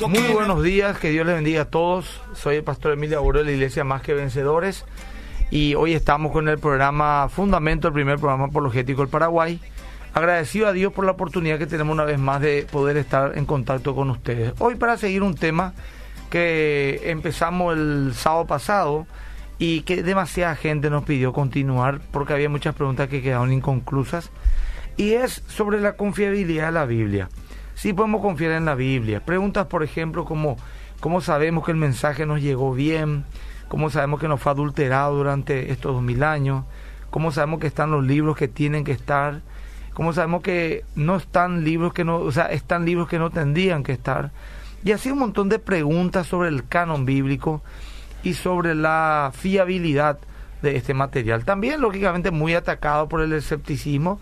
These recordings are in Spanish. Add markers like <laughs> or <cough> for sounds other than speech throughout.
Muy buenos días, que Dios les bendiga a todos. Soy el pastor Emilio Aburro de la Iglesia Más que Vencedores y hoy estamos con el programa Fundamento, el primer programa apologético del Paraguay. Agradecido a Dios por la oportunidad que tenemos una vez más de poder estar en contacto con ustedes. Hoy para seguir un tema que empezamos el sábado pasado y que demasiada gente nos pidió continuar porque había muchas preguntas que quedaron inconclusas y es sobre la confiabilidad de la Biblia sí podemos confiar en la Biblia. Preguntas, por ejemplo, como cómo sabemos que el mensaje nos llegó bien, cómo sabemos que no fue adulterado durante estos dos mil años, cómo sabemos que están los libros que tienen que estar, cómo sabemos que no están libros que no, o sea, están libros que no tendrían que estar. Y así un montón de preguntas sobre el canon bíblico y sobre la fiabilidad de este material. También, lógicamente, muy atacado por el escepticismo,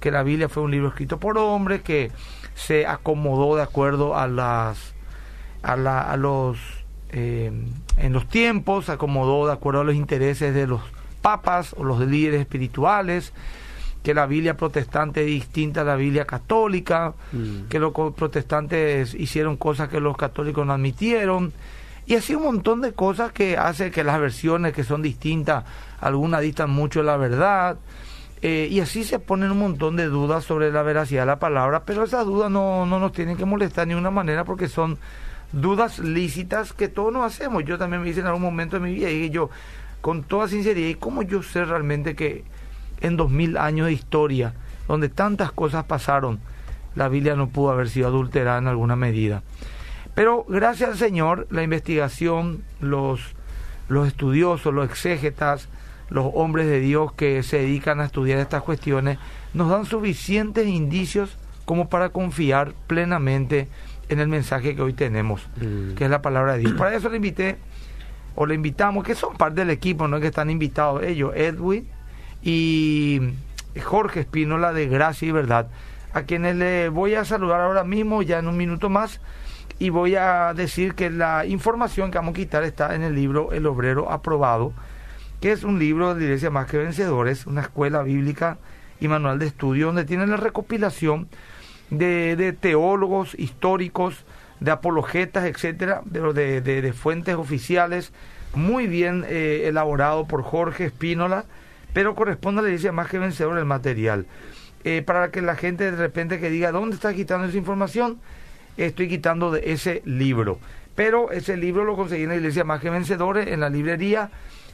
que la Biblia fue un libro escrito por hombres, que se acomodó de acuerdo a las a, la, a los eh, en los tiempos se acomodó de acuerdo a los intereses de los papas o los líderes espirituales que la Biblia protestante es distinta a la Biblia católica, mm. que los protestantes hicieron cosas que los católicos no admitieron, y así un montón de cosas que hace que las versiones que son distintas, algunas distan mucho de la verdad, eh, y así se ponen un montón de dudas sobre la veracidad de la palabra, pero esas dudas no, no nos tienen que molestar de ninguna manera porque son dudas lícitas que todos nos hacemos. Yo también me hice en algún momento de mi vida y yo, con toda sinceridad, ¿y cómo yo sé realmente que en dos mil años de historia, donde tantas cosas pasaron, la Biblia no pudo haber sido adulterada en alguna medida? Pero gracias al Señor, la investigación, los, los estudiosos, los exégetas, los hombres de Dios que se dedican a estudiar estas cuestiones nos dan suficientes indicios como para confiar plenamente en el mensaje que hoy tenemos, mm. que es la palabra de Dios. Para eso le invité, o le invitamos, que son parte del equipo, no que están invitados ellos, Edwin y Jorge Espínola de Gracia y Verdad, a quienes le voy a saludar ahora mismo, ya en un minuto más, y voy a decir que la información que vamos a quitar está en el libro El Obrero Aprobado, que es un libro de Iglesia Más que Vencedores, una escuela bíblica y manual de estudio, donde tienen la recopilación de, teólogos históricos, de apologetas, etcétera, de, de, fuentes oficiales, muy bien eh, elaborado por Jorge Espínola, pero corresponde a la Iglesia Más que Vencedores el material. Eh, para que la gente de repente que diga, ¿dónde está quitando esa información? Estoy quitando de ese libro. Pero ese libro lo conseguí en la Iglesia Más que Vencedores, en la librería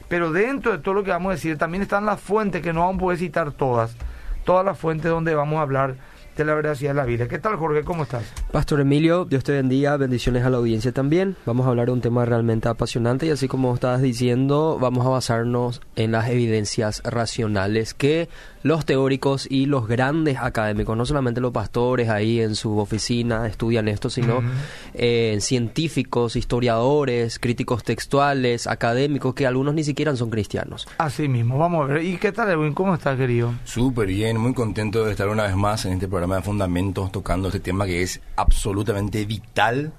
pero dentro de todo lo que vamos a decir, también están las fuentes que no vamos a poder citar todas, todas las fuentes donde vamos a hablar de la veracidad de la vida. ¿Qué tal, Jorge? ¿Cómo estás? Pastor Emilio, Dios te bendiga, bendiciones a la audiencia también. Vamos a hablar de un tema realmente apasionante y así como estabas diciendo, vamos a basarnos en las evidencias racionales que los teóricos y los grandes académicos, no solamente los pastores ahí en su oficina estudian esto, sino eh, científicos, historiadores, críticos textuales, académicos, que algunos ni siquiera son cristianos. Así mismo, vamos a ver. ¿Y qué tal, Edwin? ¿Cómo estás, querido? Súper bien, muy contento de estar una vez más en este programa de Fundamentos tocando este tema que es absolutamente vital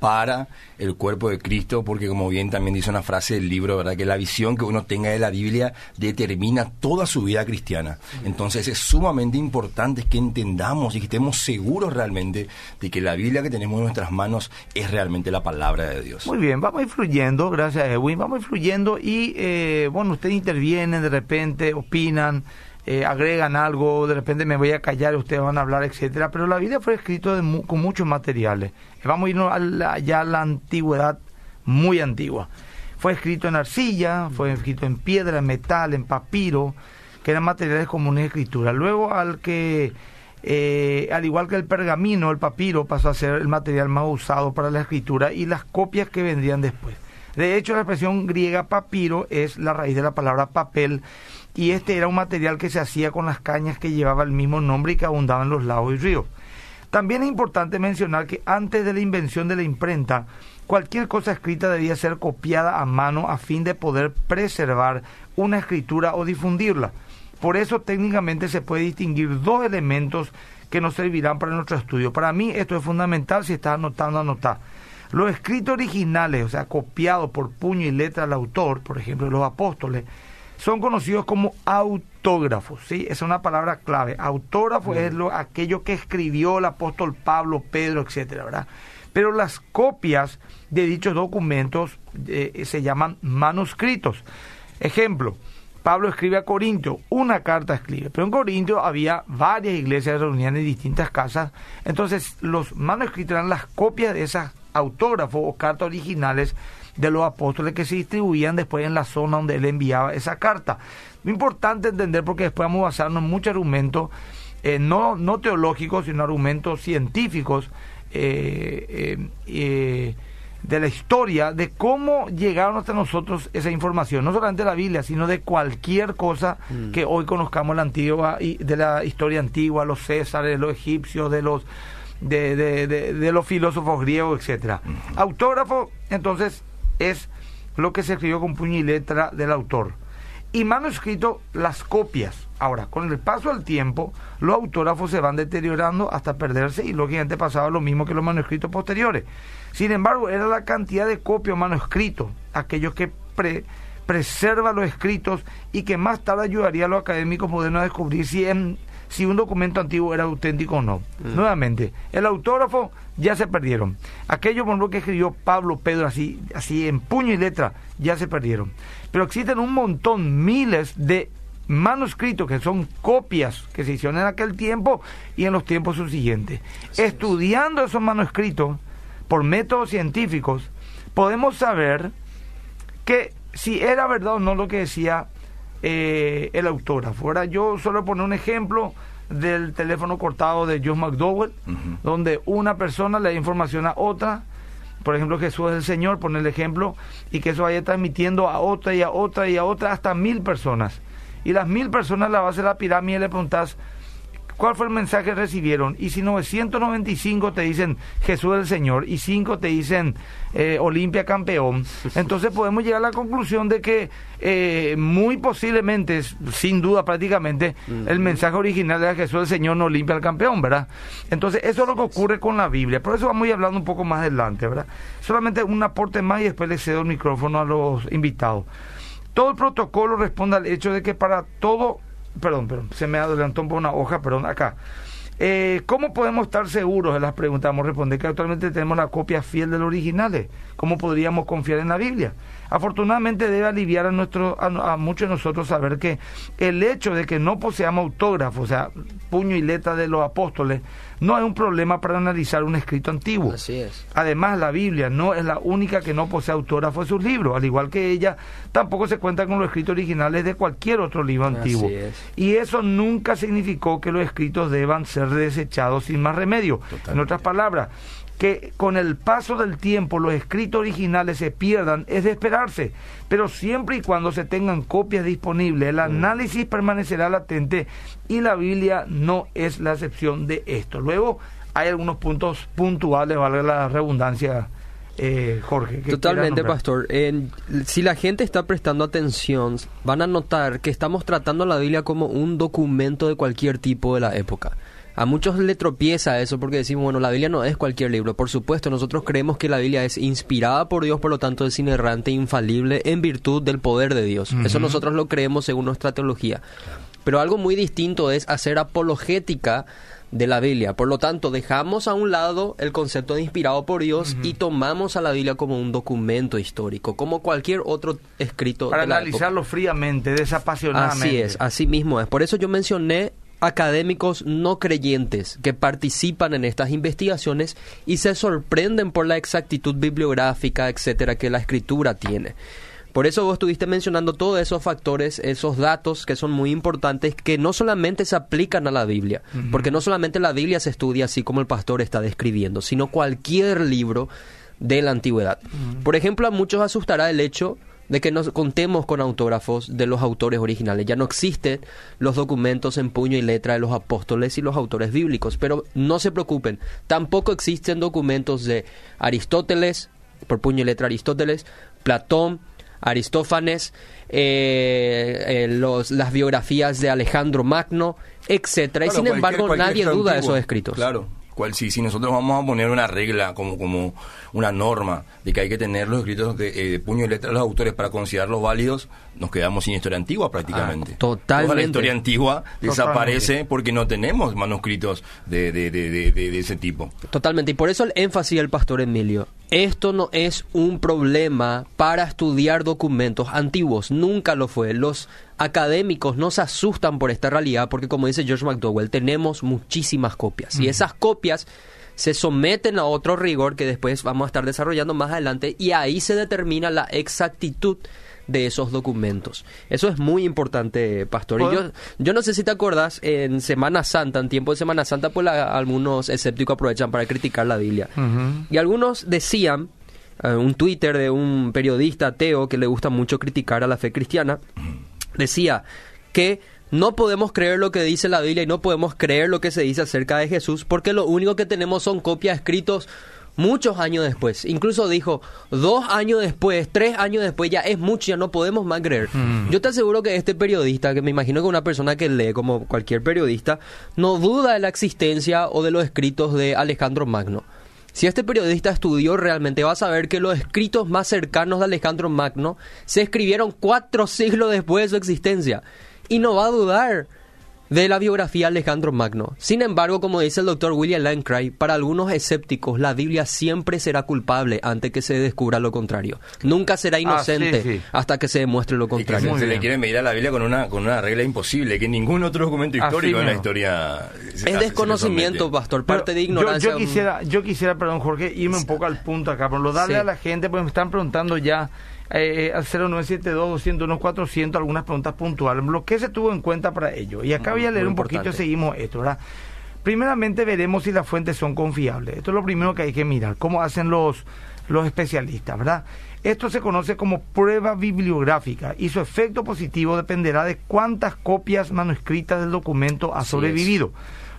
para el cuerpo de Cristo, porque como bien también dice una frase del libro, ¿verdad? Que la visión que uno tenga de la Biblia determina toda su vida cristiana. Entonces es sumamente importante que entendamos y que estemos seguros realmente de que la Biblia que tenemos en nuestras manos es realmente la palabra de Dios. Muy bien, vamos influyendo, gracias Edwin, vamos influyendo y eh, bueno, ustedes intervienen de repente, opinan. Eh, agregan algo, de repente me voy a callar, ustedes van a hablar, etcétera, pero la Biblia fue escrito con muchos materiales. Vamos a irnos a ya a la antigüedad, muy antigua. Fue escrito en arcilla, fue escrito en piedra, en metal, en papiro, que eran materiales comunes de escritura. Luego al que, eh, al igual que el pergamino, el papiro pasó a ser el material más usado para la escritura y las copias que vendrían después. De hecho, la expresión griega papiro es la raíz de la palabra papel y este era un material que se hacía con las cañas que llevaba el mismo nombre y que abundaban en los lagos y ríos. También es importante mencionar que antes de la invención de la imprenta, cualquier cosa escrita debía ser copiada a mano a fin de poder preservar una escritura o difundirla. Por eso técnicamente se puede distinguir dos elementos que nos servirán para nuestro estudio. Para mí esto es fundamental, si estás anotando, anota. Los escritos originales, o sea, copiados por puño y letra del autor, por ejemplo, los apóstoles, son conocidos como autógrafos, ¿sí? Esa es una palabra clave. Autógrafo es lo, aquello que escribió el apóstol Pablo, Pedro, etcétera, ¿verdad? pero las copias de dichos documentos eh, se llaman manuscritos. Ejemplo, Pablo escribe a Corintio, una carta escribe, pero en Corintio había varias iglesias reunidas en distintas casas, entonces los manuscritos eran las copias de esas autógrafos o cartas originales de los apóstoles que se distribuían después en la zona donde él enviaba esa carta. Importante entender porque después vamos a basarnos en muchos argumentos, eh, no, no teológicos, sino argumentos científicos eh, eh, de la historia, de cómo llegaron hasta nosotros esa información, no solamente de la Biblia, sino de cualquier cosa mm. que hoy conozcamos la antigua, de la historia antigua, los Césares, los egipcios, de los de, de, de, los filósofos griegos, etcétera. Autógrafo, entonces, es lo que se escribió con puño y letra del autor. Y manuscrito, las copias. Ahora, con el paso del tiempo, los autógrafos se van deteriorando hasta perderse y lógicamente pasaba lo mismo que los manuscritos posteriores. Sin embargo, era la cantidad de copias manuscritos, aquellos que preservan los escritos y que más tarde ayudaría a los académicos modernos a descubrir si en si un documento antiguo era auténtico o no. Mm. Nuevamente, el autógrafo ya se perdieron. Aquello por lo que escribió Pablo Pedro así, así en puño y letra, ya se perdieron. Pero existen un montón, miles de manuscritos que son copias que se hicieron en aquel tiempo y en los tiempos subsiguientes. Estudiando esos manuscritos por métodos científicos, podemos saber que si era verdad o no lo que decía eh, el autógrafo. Ahora yo solo poner un ejemplo del teléfono cortado de John McDowell, donde una persona le da información a otra, por ejemplo Jesús es el Señor, pone el ejemplo, y que eso vaya transmitiendo a otra y a otra y a otra hasta mil personas. Y las mil personas la base de la pirámide le preguntas, cuál fue el mensaje que recibieron. Y si 995 te dicen Jesús el Señor y 5 te dicen eh, Olimpia campeón, <laughs> entonces podemos llegar a la conclusión de que eh, muy posiblemente, sin duda prácticamente, el mensaje original de Jesús el Señor no Olimpia el campeón, ¿verdad? Entonces eso es lo que ocurre con la Biblia. Por eso vamos a ir hablando un poco más adelante, ¿verdad? Solamente un aporte más y después le cedo el micrófono a los invitados. Todo el protocolo responde al hecho de que para todo perdón, perdón, se me adelantó poco una hoja, perdón, acá. Eh, ¿Cómo podemos estar seguros de las a responder que actualmente tenemos la copia fiel del original. ¿Cómo podríamos confiar en la Biblia? Afortunadamente debe aliviar a, nuestro, a, muchos de nosotros saber que el hecho de que no poseamos autógrafos, o sea, puño y letra de los apóstoles, no es un problema para analizar un escrito antiguo. Así es. Además, la Biblia no es la única que no posee autógrafo de sus libros, al igual que ella, tampoco se cuenta con los escritos originales de cualquier otro libro antiguo. Así es. Y eso nunca significó que los escritos deban ser desechados sin más remedio. En otras palabras, que con el paso del tiempo los escritos originales se pierdan es de esperarse, pero siempre y cuando se tengan copias disponibles, el mm. análisis permanecerá latente y la Biblia no es la excepción de esto. Luego hay algunos puntos puntuales, vale la redundancia. Eh, Jorge. Totalmente, pastor. si la gente está prestando atención, van a notar que estamos tratando la Biblia como un documento de cualquier tipo de la época. A muchos le tropieza eso porque decimos, bueno, la Biblia no es cualquier libro. Por supuesto, nosotros creemos que la Biblia es inspirada por Dios, por lo tanto es inerrante, infalible en virtud del poder de Dios. Eso nosotros lo creemos según nuestra teología. Pero algo muy distinto es hacer apologética de la Biblia. Por lo tanto, dejamos a un lado el concepto de inspirado por Dios y tomamos a la Biblia como un documento histórico, como cualquier otro escrito. Para analizarlo fríamente, desapasionadamente. Así es, así mismo es. Por eso yo mencioné académicos no creyentes que participan en estas investigaciones y se sorprenden por la exactitud bibliográfica, etcétera, que la escritura tiene. Por eso vos estuviste mencionando todos esos factores, esos datos que son muy importantes, que no solamente se aplican a la Biblia, porque no solamente la Biblia se estudia así como el pastor está describiendo, sino cualquier libro de la antigüedad. Por ejemplo, a muchos asustará el hecho de que nos contemos con autógrafos de los autores originales. Ya no existen los documentos en puño y letra de los apóstoles y los autores bíblicos, pero no se preocupen, tampoco existen documentos de Aristóteles, por puño y letra Aristóteles, Platón, Aristófanes, eh, eh, los, las biografías de Alejandro Magno, etcétera. y sin embargo, nadie duda de esos escritos. Claro cual si, si nosotros vamos a poner una regla como, como una norma de que hay que tener los escritos de, eh, de puño y letra de los autores para considerarlos válidos, nos quedamos sin historia antigua prácticamente. Ah, totalmente. Toda la historia antigua desaparece porque no tenemos manuscritos de, de, de, de, de ese tipo. Totalmente, y por eso el énfasis del pastor Emilio. Esto no es un problema para estudiar documentos antiguos, nunca lo fue. Los académicos no se asustan por esta realidad porque, como dice George McDowell, tenemos muchísimas copias y esas copias se someten a otro rigor que después vamos a estar desarrollando más adelante y ahí se determina la exactitud de esos documentos. Eso es muy importante, pastor. Y yo, yo no sé si te acuerdas, en Semana Santa, en tiempo de Semana Santa, pues la- algunos escépticos aprovechan para criticar la Biblia. Y algunos decían, eh, un Twitter de un periodista ateo que le gusta mucho criticar a la fe cristiana, decía que no podemos creer lo que dice la Biblia y no podemos creer lo que se dice acerca de Jesús porque lo único que tenemos son copias escritos muchos años después. Incluso dijo, dos años después, tres años después, ya es mucho, ya no podemos más creer. Yo te aseguro que este periodista, que me imagino que una persona que lee como cualquier periodista, no duda de la existencia o de los escritos de Alejandro Magno. Si este periodista estudió realmente, va a saber que los escritos más cercanos de Alejandro Magno se escribieron cuatro <laughs> siglos después de su existencia. Y no va a dudar de la biografía de Alejandro Magno. Sin embargo, como dice el doctor William Lane Craig, para algunos escépticos la Biblia siempre será culpable antes que se descubra lo contrario. Nunca será inocente sí, sí. hasta que se demuestre lo contrario. se, se le quiere medir a la Biblia con una, con una regla imposible, que ningún otro documento Así histórico en la historia... se- se- se Es desconocimiento, somete. pastor, Pero parte de yo- ignorancia. Yo, quisiera, yo quisiera, perdón, Jorge, irme un poco al punto acá, pero lo darle Sí. a la gente, porque me están preguntando ya eh, al 0972-201-400 algunas preguntas puntuales. Lo que se tuvo en cuenta para ello. Y acá voy a leer Muy un poquito y importante. seguimos esto, ¿verdad? Primeramente veremos si las fuentes son confiables. Esto es lo primero que hay que mirar, cómo hacen los, los especialistas, ¿verdad? Esto se conoce como prueba bibliográfica y su efecto positivo dependerá de cuántas copias manuscritas del documento ha Así es. sobrevivido.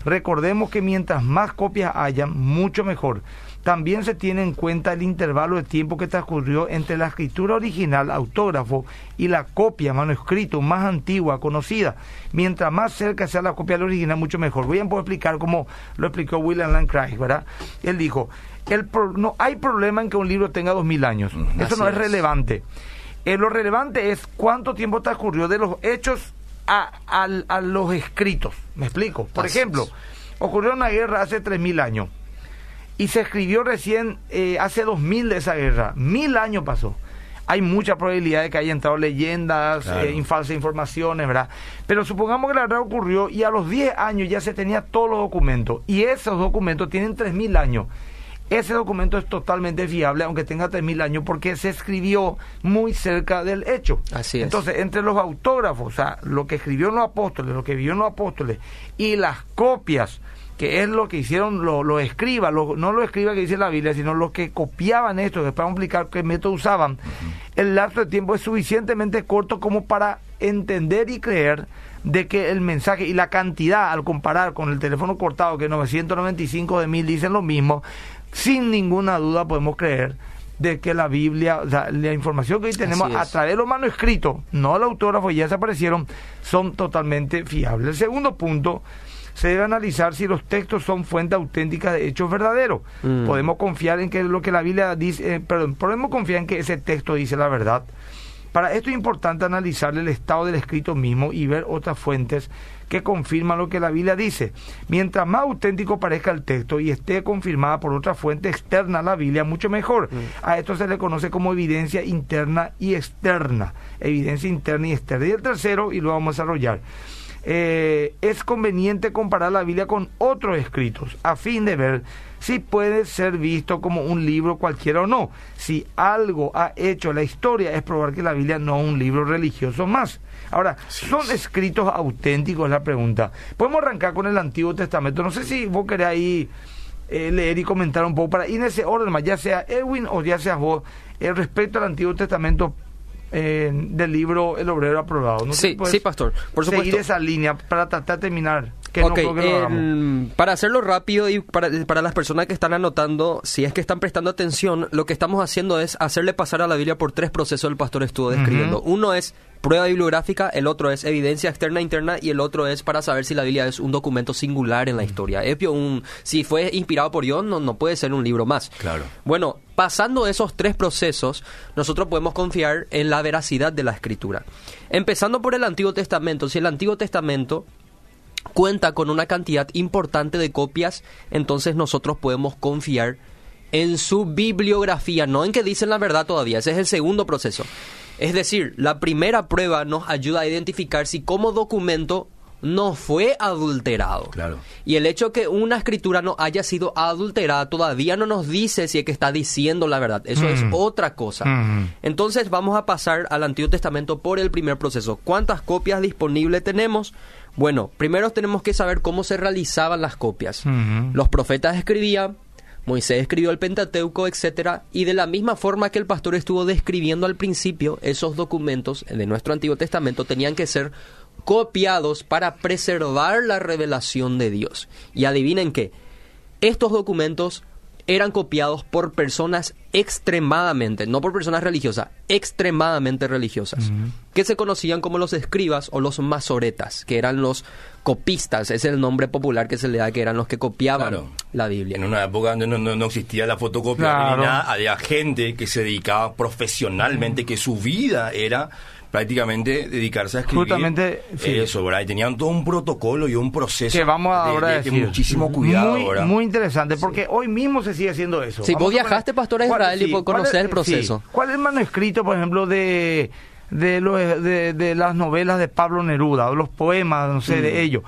Recordemos que mientras más copias hayan, mucho mejor. También se tiene en cuenta el intervalo de tiempo que transcurrió entre la escritura original, autógrafo, y la copia, manuscrito más antigua, conocida. Mientras más cerca sea la copia del original, mucho mejor. Voy a poder explicar como lo explicó William Lane Craig, ¿verdad? Él dijo, el pro- no hay problema en que un libro tenga dos mil años. Eso no es es. relevante. Eh, lo relevante es cuánto tiempo transcurrió de los hechos a, los escritos. ¿Me explico? Por Así ejemplo, es. ocurrió una guerra hace tres mil años y se escribió recién eh, hace dos mil de esa guerra. Mil años pasó. Hay mucha probabilidad de que haya entrado leyendas, Claro. eh, falsas informaciones, ¿verdad? Pero supongamos que la verdad ocurrió y a los 10 años ya se tenía todos los documentos. Y esos documentos tienen 3.000 años. Ese documento es totalmente fiable, aunque tenga 3.000 años, porque se escribió muy cerca del hecho. Así es. Entonces, entre los autógrafos, o sea, lo que escribió los apóstoles, lo que vio los apóstoles, y las copias, que es lo que hicieron los lo escribas, lo- no los escribas que dice la Biblia, sino los que copiaban esto, después vamos a explicar qué método usaban, el lapso de tiempo es suficientemente corto como para entender y creer de que el mensaje y la cantidad al comparar con el teléfono cortado que 995 de mil dicen lo mismo, sin ninguna duda podemos creer de que la Biblia, o sea, la información que hoy tenemos a través de los manuscritos, no el autógrafo, ya desaparecieron, son totalmente fiables. El segundo punto, se debe analizar si los textos son fuente auténtica de hechos verdaderos. Mm. Podemos confiar en que lo que la Biblia dice, eh, perdón, podemos confiar en que ese texto dice la verdad. Para esto es importante analizar el estado del escrito mismo y ver otras fuentes que confirman lo que la Biblia dice. Mientras más auténtico parezca el texto y esté confirmada por otra fuente externa a la Biblia, mucho mejor. A esto se le conoce como evidencia interna y externa. Evidencia interna y externa. Y el tercero, y lo vamos a desarrollar, eh, es conveniente comparar la Biblia con otros escritos a fin de ver si puede ser visto como un libro cualquiera o no. Si algo ha hecho la historia es probar que la Biblia no es un libro religioso más. Ahora, ¿son escritos auténticos? Es la pregunta. Podemos arrancar con el Antiguo Testamento. No sé si vos querés ahí eh, leer y comentar un poco para ir en ese orden, más, ya sea Edwin o ya sea vos, eh, respecto al Antiguo Testamento eh, del libro El Obrero Aprobado. No Sí, sí, pastor, por Seguir supuesto. esa línea para tratar de terminar. Que no creo que lo hagamos. para hacerlo rápido y para, para las personas que están anotando, si es que están prestando atención, lo que estamos haciendo es hacerle pasar a la Biblia por tres procesos el pastor estuvo describiendo. Uno es prueba bibliográfica, el otro es evidencia externa e interna y el otro es para saber si la Biblia es un documento singular en la historia. Es un, si fue inspirado por Dios, no, no puede ser un libro más. Claro. Bueno, pasando esos tres procesos, nosotros podemos confiar en la veracidad de la escritura. Empezando por el Antiguo Testamento, si el Antiguo Testamento cuenta con una cantidad importante de copias, entonces nosotros podemos confiar en su bibliografía, no en que dicen la verdad todavía, ese es el segundo proceso. Es decir, la primera prueba nos ayuda a identificar si como documento no fue adulterado. Claro. Y el hecho que una escritura no haya sido adulterada todavía no nos dice si es que está diciendo la verdad. Eso es Mm. otra cosa. Mm. Entonces vamos a pasar al Antiguo Testamento por el primer proceso. ¿Cuántas copias disponibles tenemos? Bueno, primero tenemos que saber cómo se realizaban las copias. Ujú. Los profetas escribían, Moisés escribió el Pentateuco, etcétera, y de la misma forma que el pastor estuvo describiendo al principio, esos documentos de nuestro Antiguo Testamento tenían que ser copiados para preservar la revelación de Dios. Y adivinen qué, estos documentos eran copiados por personas extremadamente, no por personas religiosas, extremadamente religiosas, que se conocían como los escribas o los masoretas, que eran los copistas, es el nombre popular que se le da, que eran los que copiaban Claro. la Biblia. En una época donde no, no- no existía la fotocopia Claro. ni nada, había gente que se dedicaba profesionalmente, que su vida era prácticamente dedicarse a escribir. Justamente, sí. Eso, ¿verdad? Y tenían todo un protocolo y un proceso que vamos ahora de, a de decir. muchísimo cuidado, muy, ¿verdad? muy interesante, porque hoy mismo se sigue haciendo eso. Sí, Vamos vos viajaste, pastor, a ¿cuál- Israel y por ¿cuál conocer es- el proceso. sí. ¿Cuál es el manuscrito, por ejemplo, de de, los- de, de las novelas de Pablo Neruda, o los poemas, no sé, Mm. de ellos?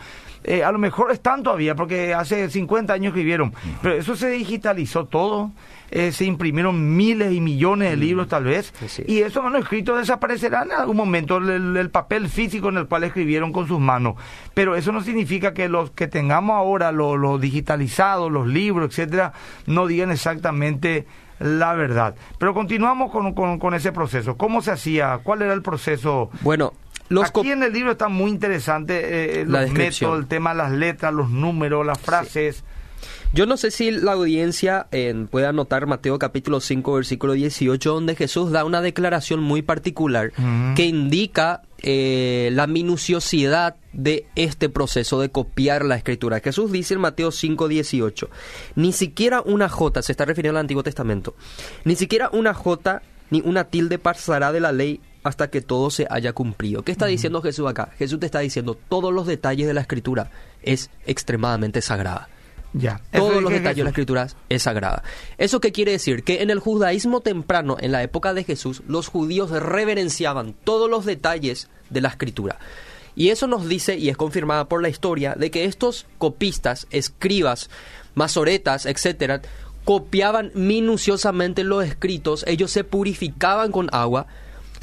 Eh, a lo mejor están todavía, porque hace 50 años escribieron, pero eso se digitalizó todo, eh, se imprimieron miles y millones de libros tal vez, y esos manuscritos desaparecerán en algún momento, el, el- el papel físico en el cual escribieron con sus manos. Pero eso no significa que los que tengamos ahora, los lo digitalizados, los libros, etcétera, no digan exactamente la verdad. Pero continuamos con, con- con ese proceso. ¿Cómo se hacía? ¿Cuál era el proceso? Bueno, los Aquí en el libro está muy interesante eh, La los métodos, el tema de las letras, los números, las frases. Yo no sé si la audiencia eh, puede anotar Mateo capítulo 5 versículo 18 donde Jesús da una declaración muy particular que indica eh, la minuciosidad de este proceso de copiar la escritura. Jesús dice en Mateo 5 18, ni siquiera una jota, se está refiriendo al Antiguo Testamento, ni siquiera una jota ni una tilde pasará de la ley hasta que todo se haya cumplido. ¿Qué está diciendo Jesús acá? Jesús te está diciendo todos los detalles de la escritura es extremadamente sagrada Ya. Todos los detalles de la escritura es sagrada. ¿Eso qué quiere decir? Que en el judaísmo temprano, en la época de Jesús, los judíos reverenciaban todos los detalles de la escritura. Y eso nos dice, y es confirmada por la historia, de que estos copistas, escribas, masoretas, etcétera, copiaban minuciosamente los escritos, ellos se purificaban con agua,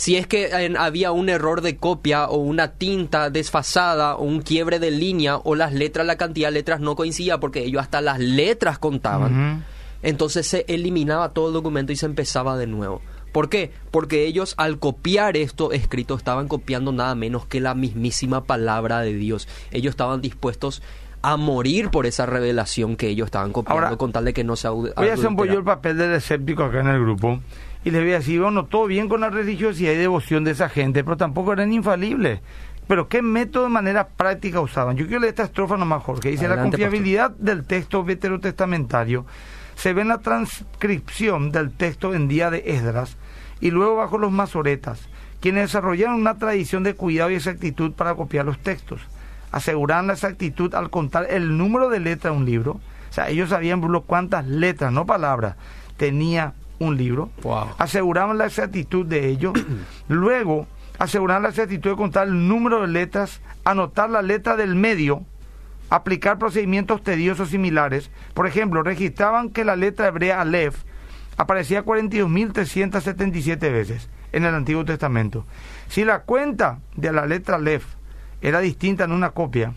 si es que eh, había un error de copia o una tinta desfasada o un quiebre de línea o las letras, la cantidad de letras no coincidía porque ellos hasta las letras contaban, entonces se eliminaba todo el documento y se empezaba de nuevo. ¿Por qué? Porque ellos al copiar esto escrito estaban copiando nada menos que la mismísima palabra de Dios. Ellos estaban dispuestos a morir por esa revelación que ellos estaban copiando Ahora, con tal de que no se Voy a hacer un poco yo el papel del escéptico acá en el grupo y les voy a decir, bueno, todo bien con la religiosidad y devoción de esa gente, pero tampoco eran infalibles. Pero ¿qué método de manera práctica usaban? Yo quiero leer esta estrofa nomás, Jorge. Dice, la confiabilidad del texto veterotestamentario se ve en la transcripción del texto en día de Esdras y luego bajo los masoretas, quienes desarrollaron una tradición de cuidado y exactitud para copiar los textos. Aseguran la exactitud al contar el número de letras de un libro. O sea, ellos sabían, Bruno, cuántas letras, no palabras, tenía un libro. Wow. Aseguraban la exactitud de ello. <clears throat> Luego, aseguraban la exactitud de contar el número de letras, anotar la letra del medio, aplicar procedimientos tediosos similares. Por ejemplo, registraban que la letra hebrea Aleph aparecía 42.377 veces en el Antiguo Testamento. Si la cuenta de la letra Aleph era distinta en una copia,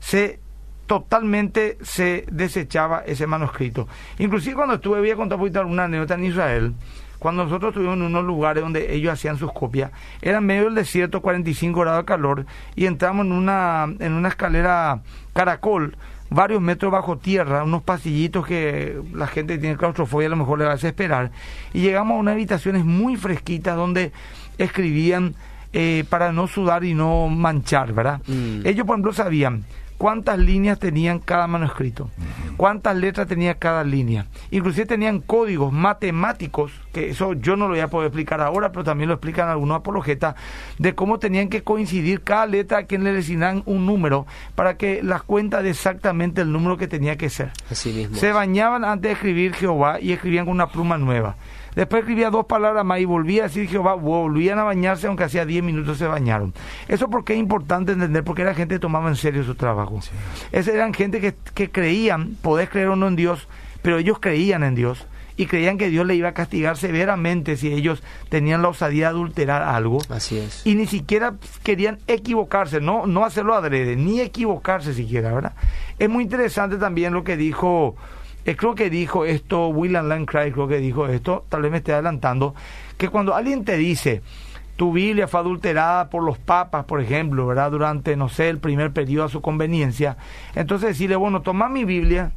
se totalmente se desechaba ese manuscrito. Inclusive cuando estuve, voy a contar un poquito una anécdota en Israel, cuando nosotros estuvimos en unos lugares donde ellos hacían sus copias, era en medio del desierto, 45 grados de calor, y entramos en una, en una escalera caracol, varios metros bajo tierra, unos pasillitos que la gente que tiene claustrofobia a lo mejor le va a desesperar, y llegamos a unas habitaciones muy fresquitas donde escribían eh, para no sudar y no manchar, ¿verdad? Mm. Ellos, por ejemplo, sabían cuántas líneas tenían cada manuscrito, cuántas letras tenía cada línea. Inclusive tenían códigos matemáticos, que eso yo no lo voy a poder explicar ahora, pero también lo explican algunos apologetas, de cómo tenían que coincidir cada letra a quien le designan un número para que las cuenta de exactamente el número que tenía que ser. Así mismo. Se bañaban antes de escribir Jehová y escribían con una pluma nueva. Después escribía dos palabras más y volvía a decir Jehová, volvían a bañarse aunque hacía 10 minutos se bañaron. Eso porque es importante entender, porque era gente que tomaba en serio su trabajo. Esa eran gente que, que creían, podés creer o no en Dios, pero ellos creían en Dios y creían que Dios le iba a castigar severamente si ellos tenían la osadía de adulterar algo. Así es. Y ni siquiera querían equivocarse, no, no hacerlo adrede, ni equivocarse siquiera, ¿verdad? Es muy interesante también lo que dijo, eh, creo que dijo esto, William Lane Craig creo que dijo esto, tal vez me esté adelantando, que cuando alguien te dice, tu Biblia fue adulterada por los papas, por ejemplo, ¿verdad? Durante, no sé, el primer periodo a su conveniencia. Entonces decirle, bueno, toma mi Biblia,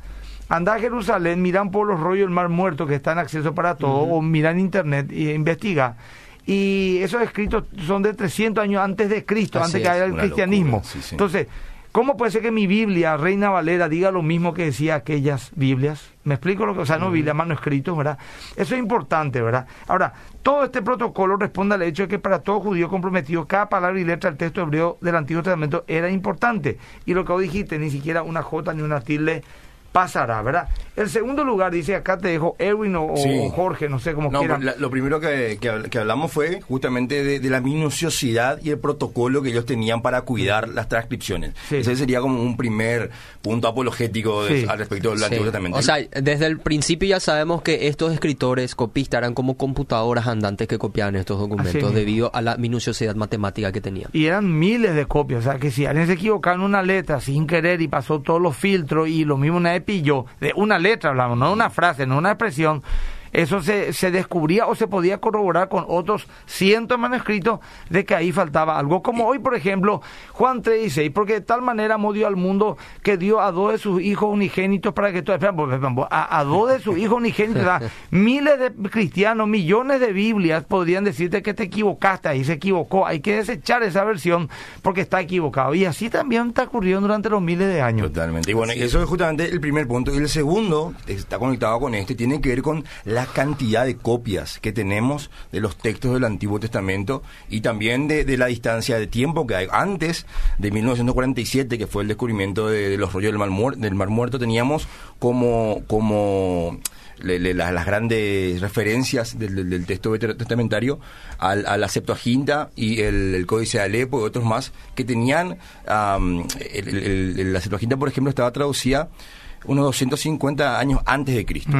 anda a Jerusalén, mira un por los rollos del Mar Muerto que está en acceso para todo, o mira en internet e investiga. Y esos escritos son de 300 años antes de Cristo, Así antes que es, haya el cristianismo. locura, sí, sí. Entonces, ¿cómo puede ser que mi Biblia, Reina Valera, diga lo mismo que decía aquellas Biblias? ¿Me explico lo que, o sea, no Biblia, manuscritos, ¿verdad? Eso es importante, ¿verdad? Ahora, todo este protocolo responde al hecho de que para todo judío comprometido, cada palabra y letra del texto hebreo del Antiguo Testamento era importante. Y lo que vos dijiste, ni siquiera una J ni una tilde pasará, ¿verdad? El segundo lugar, dice, acá te dejo Erwin o, Sí. Jorge, no sé cómo No, quieran. la- lo primero que, que habl- que hablamos fue justamente de, de la minuciosidad y el protocolo que ellos tenían para cuidar las transcripciones. Sí. Ese sería como un primer punto apologético de- Sí. al respecto del Sí. Antiguo Testamento. O sea, desde el principio ya sabemos que estos escritores copistas eran como computadoras andantes que copiaban estos documentos debido a la minuciosidad matemática que tenían. Y eran miles de copias, o sea que si alguien se equivocaba en una letra sin querer y pasó todos los filtros y lo mismo una vez pilló, de una letra hablamos, no una frase, no una expresión, eso se, se descubría o se podía corroborar con otros cientos de manuscritos de que ahí faltaba algo. Como hoy, por ejemplo, Juan 3:16, porque de tal manera amó Dios al mundo que dio a dos de sus hijos unigénitos para que todo, espera, espera, espera, a, a dos de sus hijos unigénitos, <laughs> miles de cristianos, millones de Biblias podrían decirte que te equivocaste, ahí se equivocó, hay que desechar esa versión porque está equivocado. Y así también está ocurriendo durante los miles de años. Totalmente. Y bueno, eso es justamente el primer punto. Y el segundo, está conectado con este, tiene que ver con la cantidad de copias que tenemos de los textos del Antiguo Testamento y también de, la distancia de tiempo que hay. Antes de 1947, que fue el descubrimiento de, los rollos del Mar, Muer- del Mar Muerto, teníamos como... como le- las, las grandes referencias del, del- del texto veterotestamentario al, a la Septuaginta y el, Códice de Alepo y otros más que tenían el- el- el- la Septuaginta por ejemplo estaba traducida unos 250 años antes de Cristo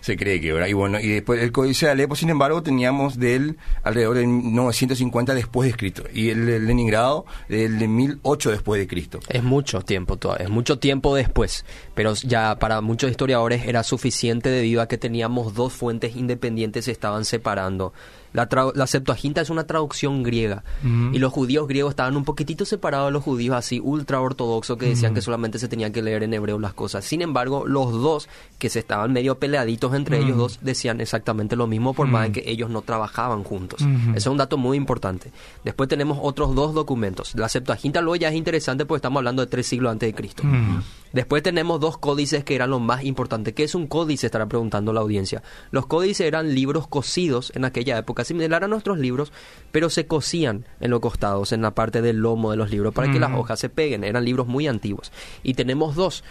se cree que ¿verdad? y bueno y después el Códice de Alepo sin embargo teníamos del alrededor de 950 después de Cristo y el, de Leningrado del de 1008 después de Cristo Es mucho tiempo todavía, es mucho tiempo después, pero ya para muchos historiadores era suficiente debido a que teníamos dos fuentes independientes se estaban separando. La, la Septuaginta es una traducción griega y los judíos griegos estaban un poquitito separados de los judíos así ultra ortodoxos que decían que solamente se tenían que leer en hebreo las cosas. Sin embargo, los dos que se estaban medio peleaditos entre ellos dos decían exactamente lo mismo por más de que ellos no trabajaban juntos. Eso es un dato muy importante. Después tenemos otros dos documentos. La Septuaginta luego ya es interesante porque estamos hablando de tres siglos antes de Cristo. Después tenemos dos códices que eran lo más importante. ¿Qué es un códice? Estará preguntando la audiencia. Los códices eran libros cosidos en aquella época, similar a nuestros libros, pero se cosían en los costados, en la parte del lomo de los libros, para que las hojas se peguen. Eran libros muy antiguos. Y tenemos dos,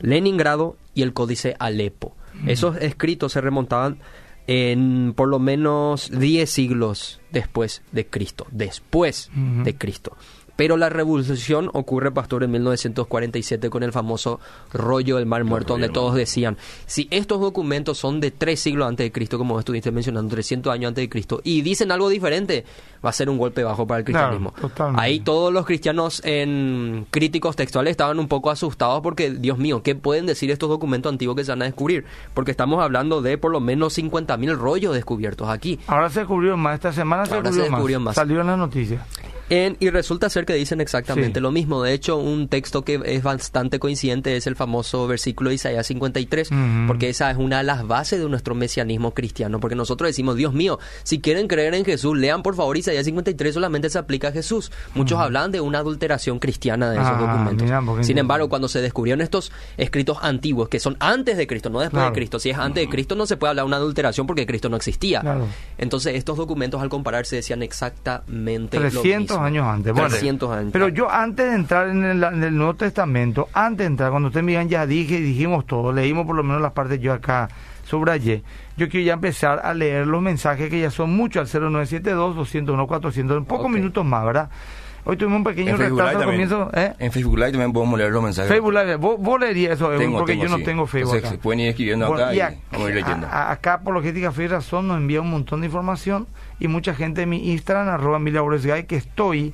Leningrado y el códice Alepo. Esos escritos se remontaban en por lo menos 10 siglos después de Cristo, después de Cristo. Pero la revolución ocurre, pastor, en 1947 con el famoso rollo del Mar Muerto, donde todos decían, si estos documentos son de tres siglos antes de Cristo, como estuviste mencionando, 300 años antes de Cristo, y dicen algo diferente, va a ser un golpe bajo para el Claro, cristianismo. totalmente. Ahí todos los cristianos en críticos textuales estaban un poco asustados porque, Dios mío, ¿qué pueden decir estos documentos antiguos que se van a descubrir? Porque estamos hablando de por lo menos 50.000 rollos descubiertos aquí. Ahora se descubrió más, esta semana se Ahora se descubrió, descubrió más. Salió en las noticias. En, y resulta ser que dicen exactamente Sí. lo mismo. De hecho, un texto que es bastante coincidente es el famoso versículo de Isaías 53, Ujú. porque esa es una de las bases de nuestro mesianismo cristiano. Porque nosotros decimos, Dios mío, si quieren creer en Jesús, lean por favor Isaías 53, solamente se aplica a Jesús. Muchos hablan de una adulteración cristiana de esos Ah, documentos. mira, Sin embargo, cuando se descubrieron estos escritos antiguos, que son antes de Cristo, no después Claro. de Cristo, si es antes de Cristo no se puede hablar de una adulteración porque Cristo no existía. Claro. Entonces, estos documentos al compararse decían exactamente lo 300 mismo. años antes. Bueno, 300 años. Pero yo antes de entrar en el, en el Nuevo Testamento, antes de entrar, cuando ustedes me digan ya dije, dijimos todo, leímos por lo menos las partes yo acá subrayé, yo quiero ya empezar a leer los mensajes que ya son muchos al 0972-201-400, en pocos minutos más, ¿verdad? Hoy tuvimos un pequeño retraso al comienzo. ¿eh? en Facebook Live también podemos leer los mensajes. Facebook Live, vos, vos leerías eso, Tengo, porque tengo, yo no sí. tengo Facebook Entonces, acá. pueden ir escribiendo acá y y, a- vamos a ir leyendo. a- acá Apologética Fe y Razón nos envía un montón de información y mucha gente en mi Instagram, arroba Gay, que estoy